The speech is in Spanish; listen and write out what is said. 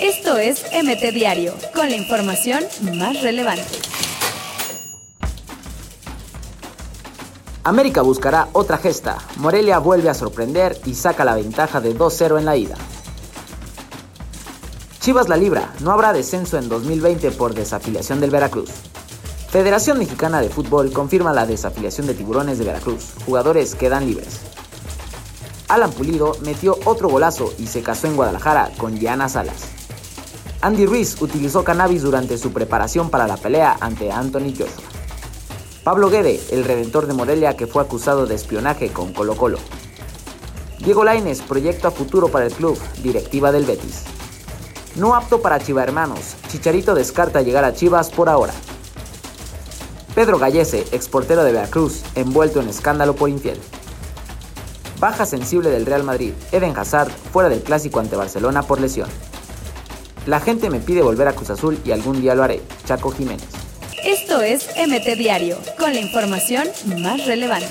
Esto es MT Diario, con la información más relevante. América buscará otra gesta. Morelia vuelve a sorprender y saca la ventaja de 2-0 en la ida. Chivas la libra, no habrá descenso en 2020 por desafiliación del Veracruz. Federación Mexicana de Fútbol confirma la desafiliación de Tiburones de Veracruz. Jugadores quedan libres. Alan Pulido metió otro golazo y se casó en Guadalajara con Diana Salas. Andy Ruiz utilizó cannabis durante su preparación para la pelea ante Anthony Joshua. Pablo Guede, el redentor de Morelia que fue acusado de espionaje con Colo Colo. Diego Laines proyecto a futuro para el club, directiva del Betis. No apto para Chiva Hermanos, Chicharito descarta llegar a Chivas por ahora. Pedro Gallese, exportero de Veracruz, envuelto en escándalo por infiel. Baja sensible del Real Madrid, Eden Hazard fuera del clásico ante Barcelona por lesión. La gente me pide volver a Cruz Azul y algún día lo haré. Chaco Jiménez. Esto es MT Diario, con la información más relevante.